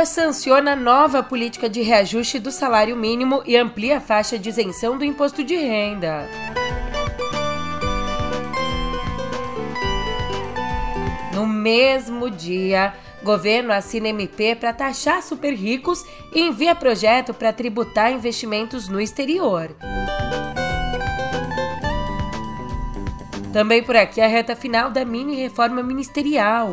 Lula sanciona nova política de reajuste do salário mínimo e amplia a faixa de isenção do imposto de renda. No mesmo dia, governo assina MP para taxar super ricos e envia projeto para tributar investimentos no exterior. Também por aqui a reta final da mini reforma ministerial.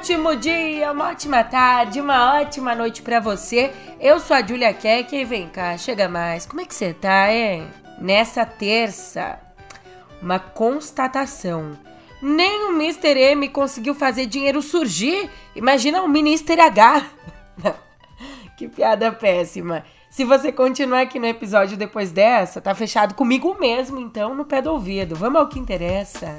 Ótimo dia, uma ótima tarde, uma ótima noite para você. Eu sou a Julia Keck e vem cá, chega mais. Como é que você tá, hein? Nessa terça, uma constatação. Nem o Mr. M conseguiu fazer dinheiro surgir. Imagina o Minister H. que piada péssima. Se você continuar aqui no episódio depois dessa, tá fechado comigo mesmo, então no pé do ouvido. Vamos ao que interessa.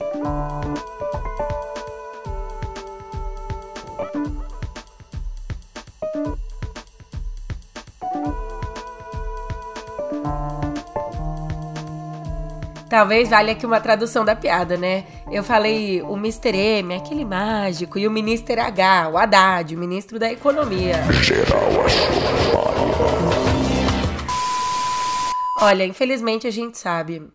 Talvez valha aqui uma tradução da piada, né? Eu falei o Mr. M, aquele mágico, e o Minister H, o Haddad, o ministro da Economia. Geral Olha, infelizmente a gente sabe.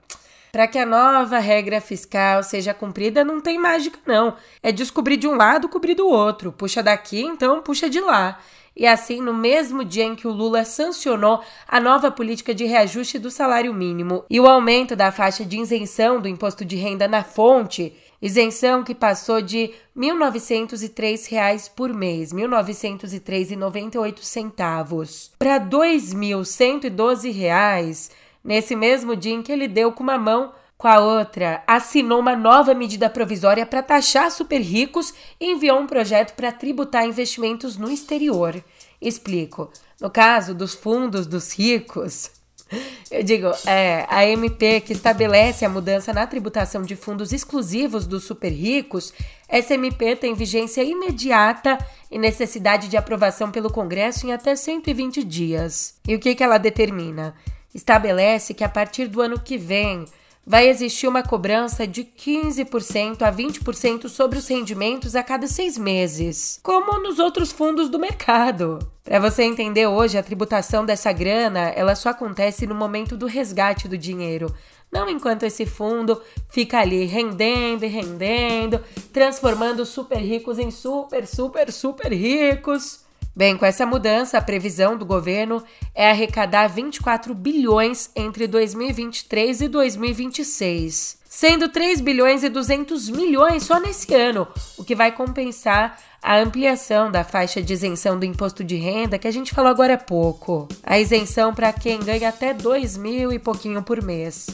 Para que a nova regra fiscal seja cumprida, não tem mágica, não. É descobrir de um lado, cobrir do outro. Puxa daqui, então puxa de lá. E assim, no mesmo dia em que o Lula sancionou a nova política de reajuste do salário mínimo e o aumento da faixa de isenção do imposto de renda na fonte, isenção que passou de R$ 1.903 por mês, R$ 1.903,98, para R$ 2.112, nesse mesmo dia em que ele deu com uma mão com a outra, assinou uma nova medida provisória para taxar super ricos e enviou um projeto para tributar investimentos no exterior. Explico. No caso dos fundos dos ricos, eu digo, é, a MP que estabelece a mudança na tributação de fundos exclusivos dos super ricos, essa MP tem vigência imediata e necessidade de aprovação pelo Congresso em até 120 dias. E o que, que ela determina? Estabelece que a partir do ano que vem, vai existir uma cobrança de 15% a 20% sobre os rendimentos a cada seis meses, como nos outros fundos do mercado. Para você entender hoje, a tributação dessa grana ela só acontece no momento do resgate do dinheiro, não enquanto esse fundo fica ali rendendo e rendendo, transformando super ricos em super, super, super ricos. Bem, com essa mudança, a previsão do governo é arrecadar 24 bilhões entre 2023 e 2026, sendo 3 bilhões e 200 milhões só nesse ano, o que vai compensar a ampliação da faixa de isenção do imposto de renda que a gente falou agora há pouco. A isenção para quem ganha até 2 mil e pouquinho por mês.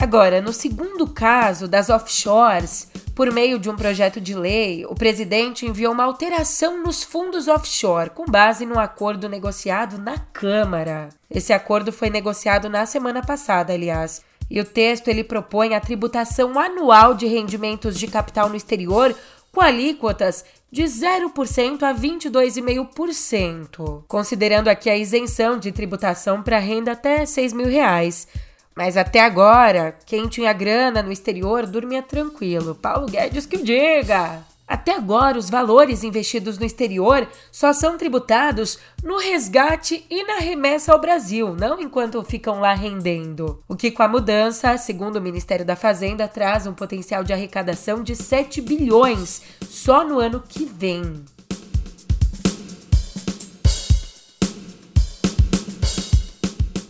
Agora, no segundo caso das offshores, por meio de um projeto de lei, o presidente enviou uma alteração nos fundos offshore, com base num acordo negociado na Câmara. Esse acordo foi negociado na semana passada, aliás. E o texto ele propõe a tributação anual de rendimentos de capital no exterior com alíquotas de 0% a 22,5%, considerando aqui a isenção de tributação para renda até 6 mil reais. Mas até agora, quem tinha grana no exterior dormia tranquilo. Paulo Guedes que o diga! Até agora, os valores investidos no exterior só são tributados no resgate e na remessa ao Brasil, não enquanto ficam lá rendendo. O que, com a mudança, segundo o Ministério da Fazenda, traz um potencial de arrecadação de 7 bilhões só no ano que vem.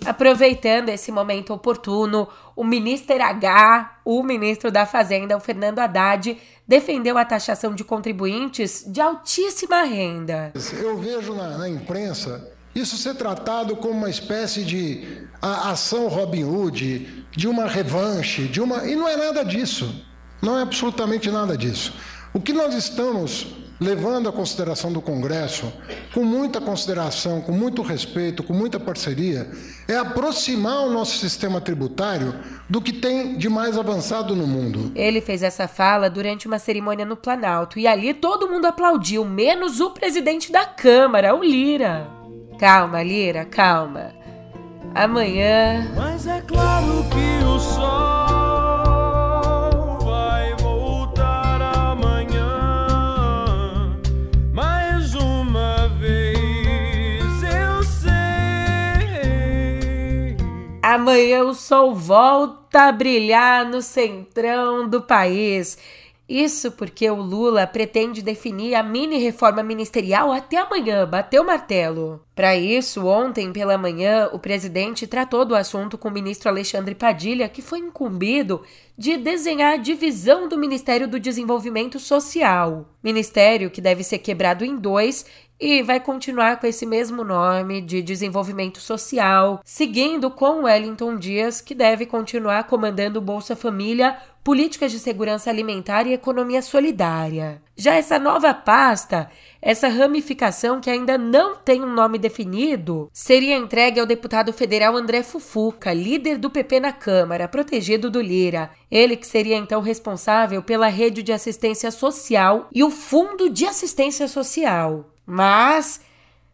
Aproveitando esse momento oportuno, o ministro H, o ministro da Fazenda, o Fernando Haddad, defendeu a taxação de contribuintes de altíssima renda. Eu vejo na, na imprensa isso ser tratado como uma espécie de ação Robin Hood, de uma revanche, de uma. E não é nada disso. Não é absolutamente nada disso. O que nós estamos levando a consideração do Congresso, com muita consideração, com muito respeito, com muita parceria, é aproximar o nosso sistema tributário do que tem de mais avançado no mundo. Ele fez essa fala durante uma cerimônia no Planalto e ali todo mundo aplaudiu, menos o presidente da Câmara, o Lira. Calma, Lira, calma. Amanhã. Mas é claro Amanhã o sol volta a brilhar no centrão do país. Isso porque o Lula pretende definir a mini reforma ministerial até amanhã, bateu o martelo. Para isso, ontem pela manhã, o presidente tratou do assunto com o ministro Alexandre Padilha, que foi incumbido de desenhar a divisão do Ministério do Desenvolvimento Social. Ministério que deve ser quebrado em dois e vai continuar com esse mesmo nome de desenvolvimento social, seguindo com Wellington Dias, que deve continuar comandando Bolsa Família, políticas de segurança alimentar e economia solidária. Já essa nova pasta, essa ramificação que ainda não tem um nome definido, seria entregue ao deputado federal André Fufuca, líder do PP na Câmara, protegido do Lira. Ele que seria então responsável pela rede de assistência social e o Fundo de Assistência Social. Mas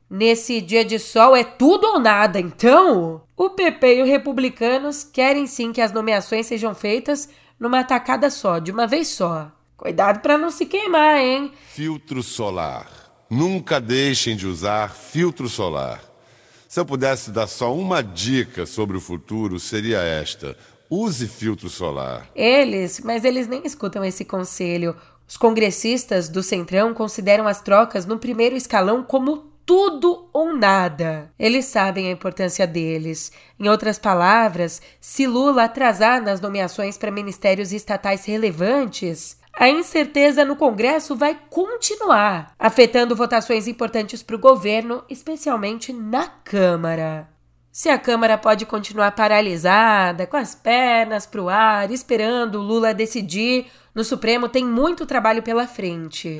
nesse dia de sol é tudo ou nada, então o PP e os republicanos querem sim que as nomeações sejam feitas numa tacada só, de uma vez só. Cuidado para não se queimar, hein? Filtro solar. Nunca deixem de usar filtro solar. Se eu pudesse dar só uma dica sobre o futuro, seria esta: use filtro solar. Eles, mas eles nem escutam esse conselho. Os congressistas do Centrão consideram as trocas no primeiro escalão como tudo ou nada. Eles sabem a importância deles. Em outras palavras, se Lula atrasar nas nomeações para ministérios estatais relevantes, a incerteza no Congresso vai continuar, afetando votações importantes para o governo, especialmente na Câmara. Se a Câmara pode continuar paralisada, com as pernas para o ar, esperando Lula decidir, no Supremo tem muito trabalho pela frente.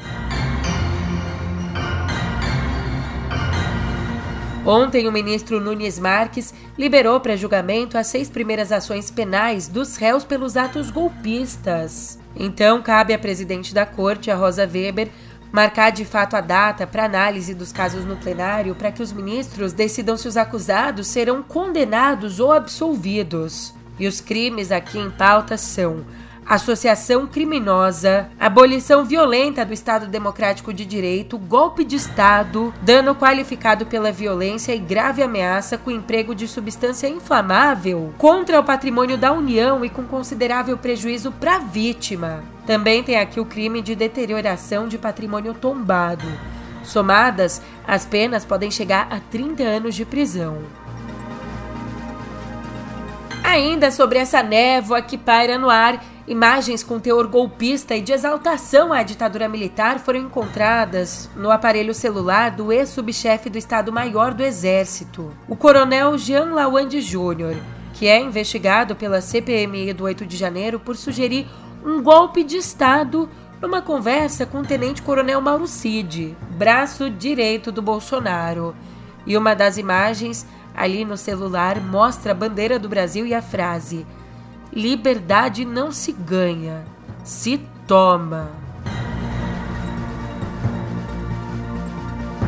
Ontem, o ministro Nunes Marques liberou para julgamento as seis primeiras ações penais dos réus pelos atos golpistas. Então, cabe à presidente da corte, a Rosa Weber, marcar de fato a data para análise dos casos no plenário para que os ministros decidam se os acusados serão condenados ou absolvidos. E os crimes aqui em pauta são associação criminosa, abolição violenta do Estado Democrático de Direito, golpe de Estado, dano qualificado pela violência e grave ameaça com emprego de substância inflamável contra o patrimônio da União e com considerável prejuízo para a vítima. Também tem aqui o crime de deterioração de patrimônio tombado. Somadas, as penas podem chegar a 30 anos de prisão. Ainda sobre essa névoa que paira no ar, Imagens com teor golpista e de exaltação à ditadura militar foram encontradas no aparelho celular do ex-subchefe do Estado-Maior do Exército, o coronel Jean Lawande Jr., que é investigado pela CPMI do 8 de janeiro por sugerir um golpe de Estado numa conversa com o tenente-coronel Mauro Cid, braço direito do Bolsonaro. E uma das imagens ali no celular mostra a bandeira do Brasil e a frase Liberdade não se ganha, se toma.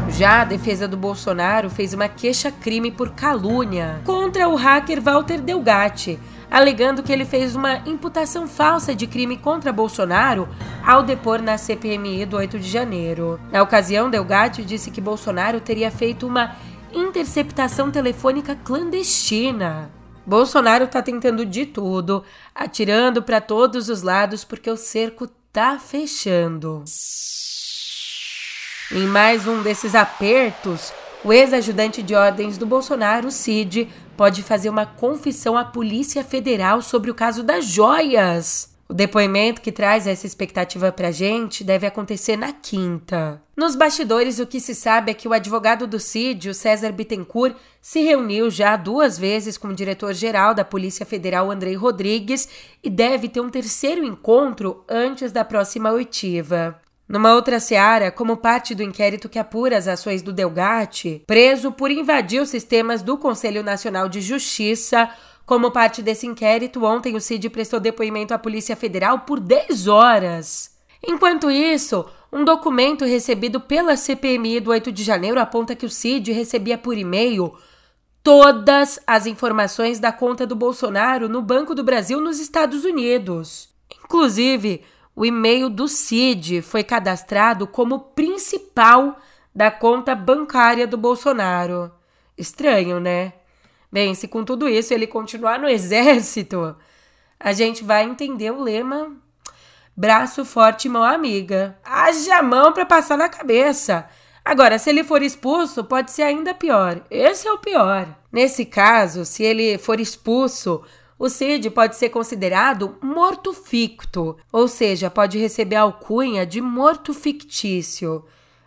Já a defesa do Bolsonaro fez uma queixa-crime por calúnia contra o hacker Walter Delgatti, alegando que ele fez uma imputação falsa de crime contra Bolsonaro ao depor na CPMI do 8 de janeiro. Na ocasião, Delgatti disse que Bolsonaro teria feito uma interceptação telefônica clandestina. Bolsonaro tá tentando de tudo, atirando para todos os lados porque o cerco tá fechando. Em mais um desses apertos, o ex-ajudante de ordens do Bolsonaro, Cid, pode fazer uma confissão à Polícia Federal sobre o caso das joias. O depoimento que traz essa expectativa pra gente deve acontecer na quinta. Nos bastidores, o que se sabe é que o advogado do CID, o César Bittencourt, se reuniu já duas vezes com o diretor-geral da Polícia Federal, Andrei Rodrigues, e deve ter um terceiro encontro antes da próxima oitiva. Numa outra seara, como parte do inquérito que apura as ações do Delgatti, preso por invadir os sistemas do Conselho Nacional de Justiça, como parte desse inquérito, ontem o Cid prestou depoimento à Polícia Federal por 10 horas. Enquanto isso, Um documento recebido pela CPMI do 8 de janeiro aponta que o Cid recebia por e-mail todas as informações da conta do Bolsonaro no Banco do Brasil nos Estados Unidos. Inclusive, o e-mail do Cid foi cadastrado como principal da conta bancária do Bolsonaro. Estranho, né? Bem, se com tudo isso ele continuar no exército, a gente vai entender o lema braço forte, mão amiga. Haja mão para passar na cabeça. Agora, se ele for expulso, pode ser ainda pior. Esse é o pior. Nesse caso, se ele for expulso, o Cid pode ser considerado morto ficto, ou seja, pode receber a alcunha de morto fictício.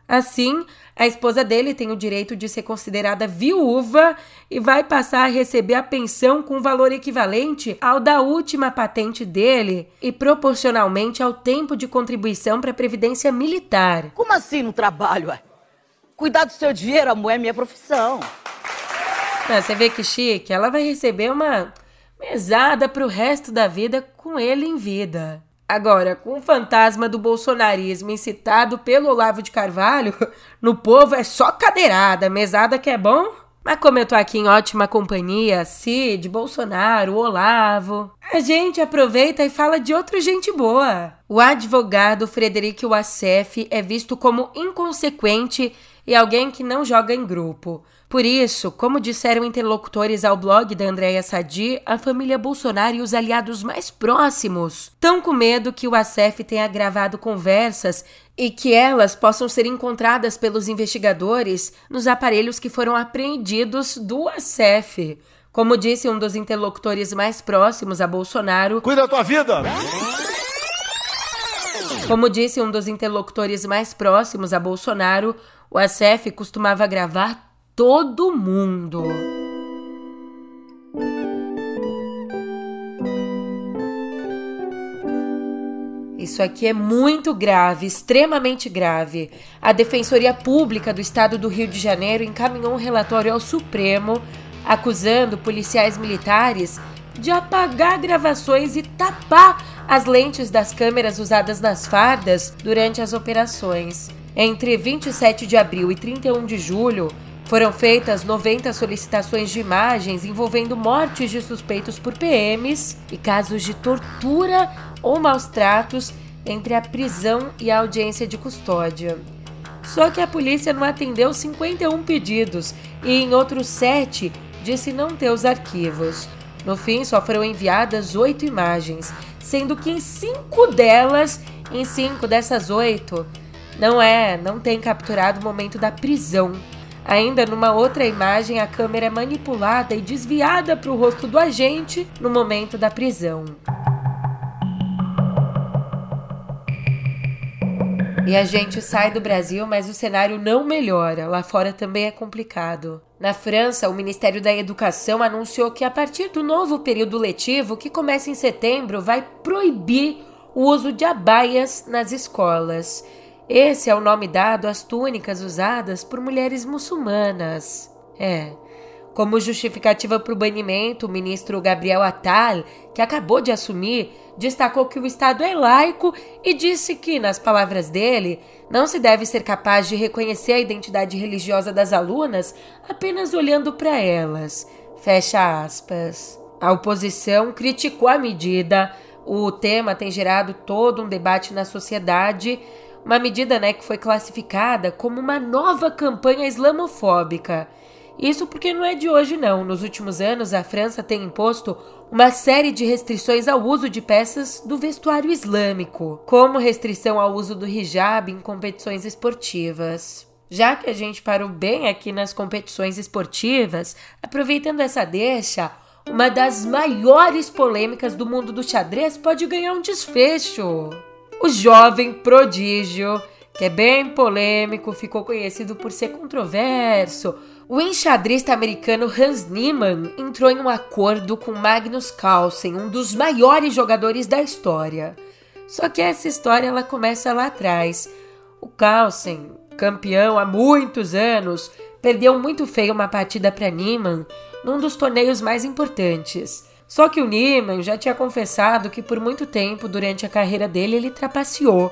Assim, a esposa dele tem o direito de ser considerada viúva e vai passar a receber a pensão com valor equivalente ao da última patente dele e proporcionalmente ao tempo de contribuição para a previdência militar. Como assim no trabalho? Ué? Cuidar do seu dinheiro, amor, é minha profissão. Ah, você vê que chique, ela vai receber uma mesada para o resto da vida com ele em vida. Agora, com o fantasma do bolsonarismo incitado pelo Olavo de Carvalho, no povo é só cadeirada, mesada que é bom. Mas como eu tô aqui em ótima companhia, Cid, Bolsonaro, Olavo, a gente aproveita e fala de outra gente boa. O advogado Frederico Wassef é visto como inconsequente e alguém que não joga em grupo. Por isso, como disseram interlocutores ao blog da Andréa Sadi, a família Bolsonaro e os aliados mais próximos estão com medo que o ACF tenha gravado conversas e que elas possam ser encontradas pelos investigadores nos aparelhos que foram apreendidos do ACF. Como disse um dos interlocutores mais próximos a Bolsonaro. Cuida da tua vida! Como disse um dos interlocutores mais próximos a Bolsonaro, o ACF costumava gravar todo mundo. Isso aqui é muito grave, extremamente grave. A Defensoria Pública do Estado do Rio de Janeiro encaminhou um relatório ao Supremo acusando policiais militares de apagar gravações e tapar as lentes das câmeras usadas nas fardas durante as operações. Entre 27 de abril e 31 de julho, foram feitas 90 solicitações de imagens envolvendo mortes de suspeitos por PMs e casos de tortura ou maus tratos entre a prisão e a audiência de custódia. Só que a polícia não atendeu 51 pedidos e em outros sete disse não ter os arquivos. No fim, só foram enviadas oito imagens, sendo que em cinco delas, em cinco dessas oito, não é, não tem capturado o momento da prisão. Ainda numa outra imagem, a câmera é manipulada e desviada para o rosto do agente no momento da prisão. E a gente sai do Brasil, mas o cenário não melhora. Lá fora também é complicado. Na França, o Ministério da Educação anunciou que a partir do novo período letivo, que começa em setembro, vai proibir o uso de abaias nas escolas. Esse é o nome dado às túnicas usadas por mulheres muçulmanas. É. Como justificativa para o banimento, o ministro Gabriel Attal, que acabou de assumir, destacou que o Estado é laico e disse que, nas palavras dele, não se deve ser capaz de reconhecer a identidade religiosa das alunas apenas olhando para elas. Fecha aspas. A oposição criticou a medida. O tema tem gerado todo um debate na sociedade uma medida né, que foi classificada como uma nova campanha islamofóbica. Isso porque não é de hoje, não. Nos últimos anos, a França tem imposto uma série de restrições ao uso de peças do vestuário islâmico, como restrição ao uso do hijab em competições esportivas. Já que a gente parou bem aqui nas competições esportivas, aproveitando essa deixa, uma das maiores polêmicas do mundo do xadrez pode ganhar um desfecho. O jovem prodígio, que é bem polêmico, ficou conhecido por ser controverso. O enxadrista americano Hans Niemann entrou em um acordo com Magnus Carlsen, um dos maiores jogadores da história. Só que essa história ela começa lá atrás. O Carlsen, campeão há muitos anos, perdeu muito feio uma partida para Niemann num dos torneios mais importantes. Só que o Niemann já tinha confessado que por muito tempo durante a carreira dele ele trapaceou.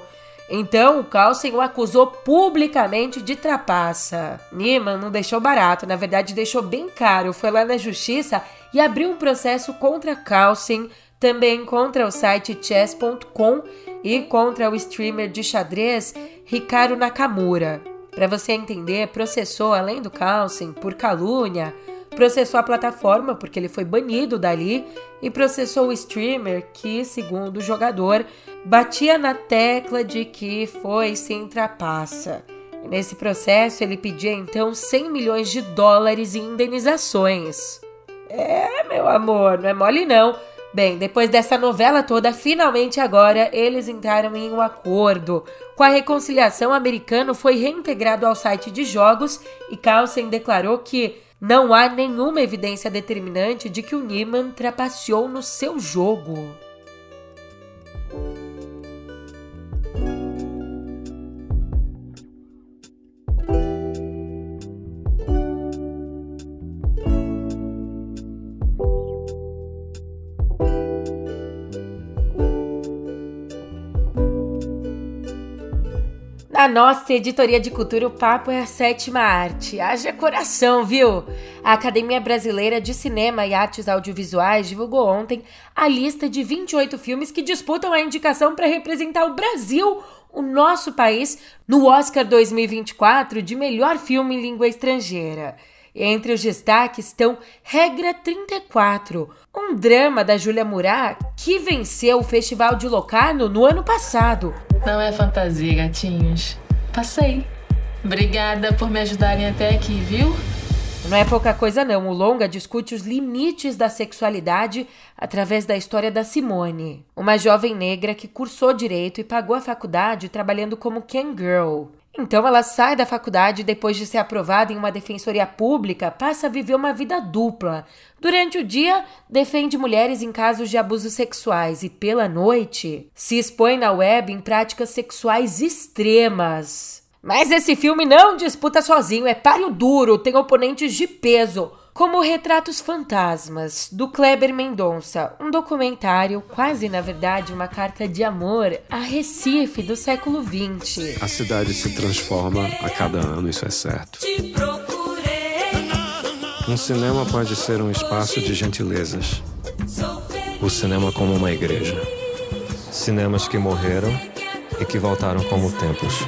Então, o Carlsen o acusou publicamente de trapaça. Neiman não deixou barato, na verdade deixou bem caro. Foi lá na justiça e abriu um processo contra Carlsen, também contra o site chess.com e contra o streamer de xadrez Ricardo Nakamura. Para você entender, processou além do Carlsen por calúnia, processou a plataforma porque ele foi banido dali e processou o streamer que, segundo o jogador, batia na tecla de que foi sem trapaça. Nesse processo, ele pedia então 100 milhões de dólares em indenizações. É, meu amor, não é mole não. Bem, depois dessa novela toda, finalmente agora eles entraram em um acordo. Com a reconciliação, o americano foi reintegrado ao site de jogos e Carlsen declarou que não há nenhuma evidência determinante de que o Neiman trapaceou no seu jogo. Na nossa editoria de cultura, o papo é a sétima arte. Haja coração, viu? A Academia Brasileira de Cinema e Artes Audiovisuais divulgou ontem a lista de 28 filmes que disputam a indicação para representar o Brasil, o nosso país, no Oscar 2024 de melhor filme em língua estrangeira. Entre os destaques estão Regra 34, um drama da Júlia Murat que venceu o Festival de Locarno no ano passado. Não é fantasia, gatinhos. Passei. Obrigada por me ajudarem até aqui, viu? Não é pouca coisa não, o longa discute os limites da sexualidade através da história da Simone, uma jovem negra que cursou direito e pagou a faculdade trabalhando como can girl. Então ela sai da faculdade depois de ser aprovada em uma defensoria pública, passa a viver uma vida dupla. Durante o dia, defende mulheres em casos de abusos sexuais e pela noite se expõe na web em práticas sexuais extremas. Mas esse filme não disputa sozinho, é páreo duro, tem oponentes de peso como Retratos Fantasmas, do Kleber Mendonça, um documentário, quase na verdade uma carta de amor a Recife do século XX. A cidade se transforma a cada ano, isso é certo. Um cinema pode ser um espaço de gentilezas. O cinema como uma igreja. Cinemas que morreram e que voltaram como templos.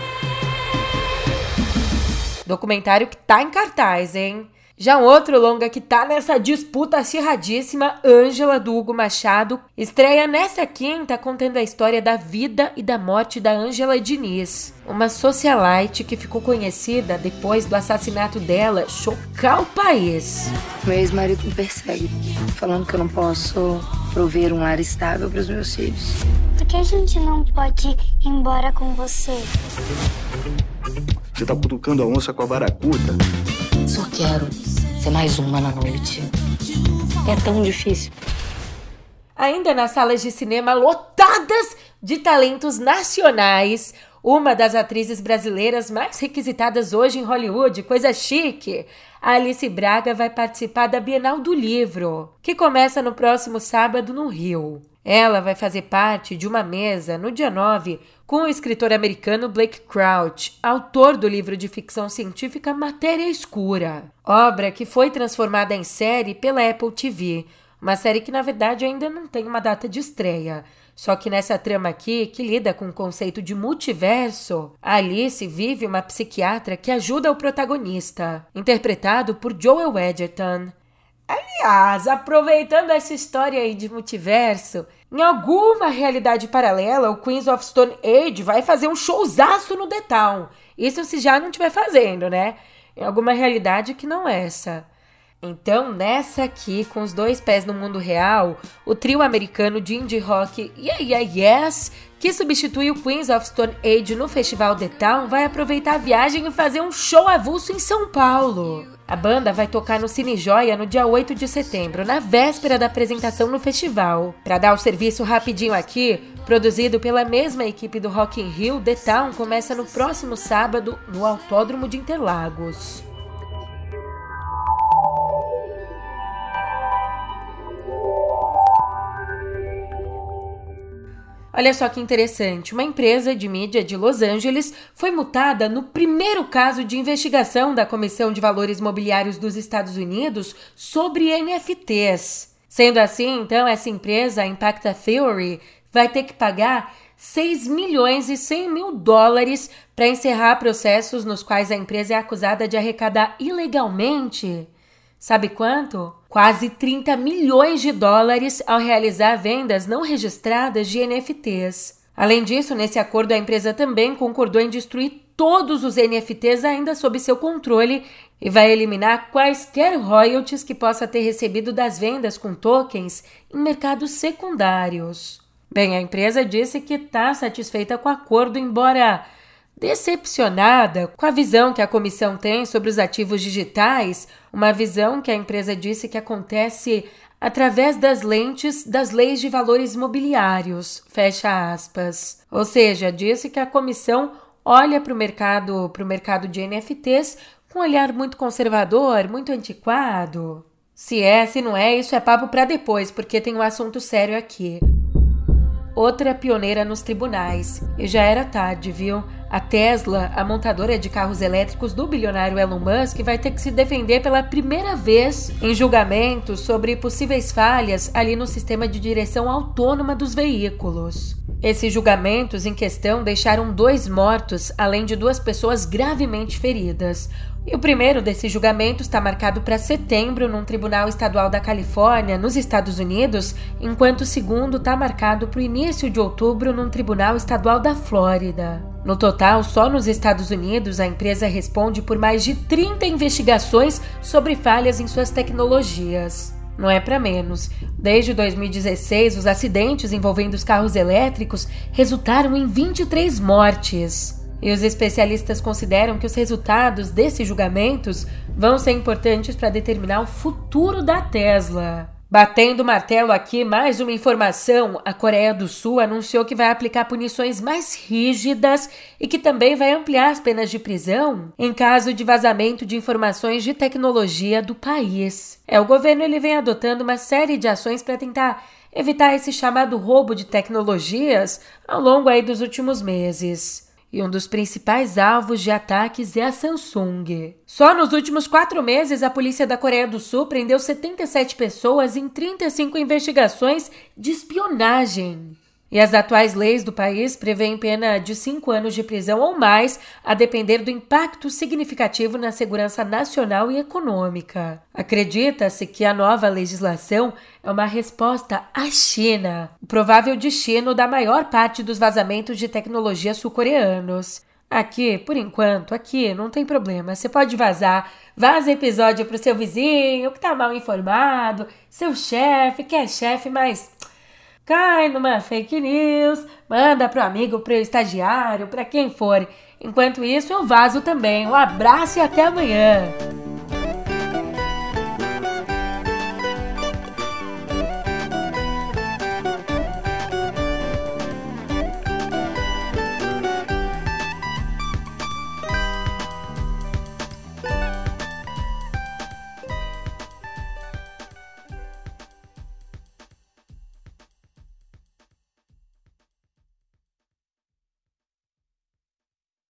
Documentário que tá em cartaz, hein? Já um outro longa que tá nessa disputa acirradíssima, Ângela do Hugo Machado, estreia nessa quinta contando a história da vida e da morte da Ângela Diniz, uma socialite que ficou conhecida depois do assassinato dela chocar o país. Meu ex-marido me persegue, falando que eu não posso prover um lar estável para os meus filhos. Por que a gente não pode ir embora com você? Você tá cutucando a onça com a baracuta? Só quero ser mais uma na noite. É tão difícil. Ainda nas salas de cinema lotadas de talentos nacionais, uma das atrizes brasileiras mais requisitadas hoje em Hollywood, coisa chique, a Alice Braga vai participar da Bienal do Livro, que começa no próximo sábado no Rio. Ela vai fazer parte de uma mesa no dia 9 com o escritor americano Blake Crouch, autor do livro de ficção científica Matéria Escura, obra que foi transformada em série pela Apple TV, uma série que na verdade ainda não tem uma data de estreia. Só que nessa trama aqui, que lida com o conceito de multiverso, Alice vive uma psiquiatra que ajuda o protagonista, interpretado por Joel Edgerton. Aliás, aproveitando essa história aí de multiverso, em alguma realidade paralela, o Queens of Stone Age vai fazer um showzaço no The Town. Isso se já não estiver fazendo, né? Em alguma realidade que não é essa. Então, nessa aqui, com os dois pés no mundo real, o trio americano de indie rock Yeah Yeah Yes, que substitui o Queens of Stone Age no Festival The Town, vai aproveitar a viagem e fazer um show avulso em São Paulo. A banda vai tocar no Cine Joia no dia 8 de setembro, na véspera da apresentação no festival. Para dar o serviço rapidinho aqui, produzido pela mesma equipe do Rock in Rio, The Town começa no próximo sábado no Autódromo de Interlagos. Olha só que interessante, uma empresa de mídia de Los Angeles foi multada no primeiro caso de investigação da Comissão de Valores Mobiliários dos Estados Unidos sobre NFTs. Sendo assim, então, essa empresa, a Impacta Theory, vai ter que pagar 6 milhões e 100 mil dólares para encerrar processos nos quais a empresa é acusada de arrecadar ilegalmente. Sabe quanto? Quase 30 milhões de dólares ao realizar vendas não registradas de NFTs. Além disso, nesse acordo a empresa também concordou em destruir todos os NFTs ainda sob seu controle e vai eliminar quaisquer royalties que possa ter recebido das vendas com tokens em mercados secundários. Bem, a empresa disse que está satisfeita com o acordo, embora decepcionada com a visão que a comissão tem sobre os ativos digitais, uma visão que a empresa disse que acontece através das lentes das leis de valores imobiliários, fecha aspas. Ou seja, disse que a comissão olha para o mercado, para o mercado de NFTs com um olhar muito conservador, muito antiquado. Se é, se não é, isso é papo para depois, porque tem um assunto sério aqui outra pioneira nos tribunais. E já era tarde, viu? A Tesla, a montadora de carros elétricos do bilionário Elon Musk, vai ter que se defender pela primeira vez em julgamentos sobre possíveis falhas ali no sistema de direção autônoma dos veículos. Esses julgamentos em questão deixaram dois mortos, além de duas pessoas gravemente feridas. E o primeiro desses julgamentos está marcado para setembro num tribunal estadual da Califórnia, nos Estados Unidos, enquanto o segundo está marcado para o início de outubro num tribunal estadual da Flórida. No total, só nos Estados Unidos, a empresa responde por mais de 30 investigações sobre falhas em suas tecnologias. Não é para menos. Desde 2016, os acidentes envolvendo os carros elétricos resultaram em 23 mortes. E os especialistas consideram que os resultados desses julgamentos vão ser importantes para determinar o futuro da Tesla. Batendo martelo aqui, mais uma informação: a Coreia do Sul anunciou que vai aplicar punições mais rígidas e que também vai ampliar as penas de prisão em caso de vazamento de informações de tecnologia do país. É, o governo ele vem adotando uma série de ações para tentar evitar esse chamado roubo de tecnologias ao longo aí dos últimos meses e um dos principais alvos de ataques é a Samsung. Só nos últimos quatro meses, a polícia da Coreia do Sul prendeu 77 pessoas em 35 investigações de espionagem. E as atuais leis do país prevêem pena de cinco anos de prisão ou mais, a depender do impacto significativo na segurança nacional e econômica. Acredita-se que a nova legislação é uma resposta à China, o provável destino da maior parte dos vazamentos de tecnologia sul-coreanos. Aqui, por enquanto, aqui não tem problema. Você pode vazar. Vaza episódio pro seu vizinho que tá mal informado, seu chefe, que é chefe, mas cai numa fake news, manda pro amigo, pro estagiário, para quem for. Enquanto isso, eu vazo também. Um abraço e até amanhã.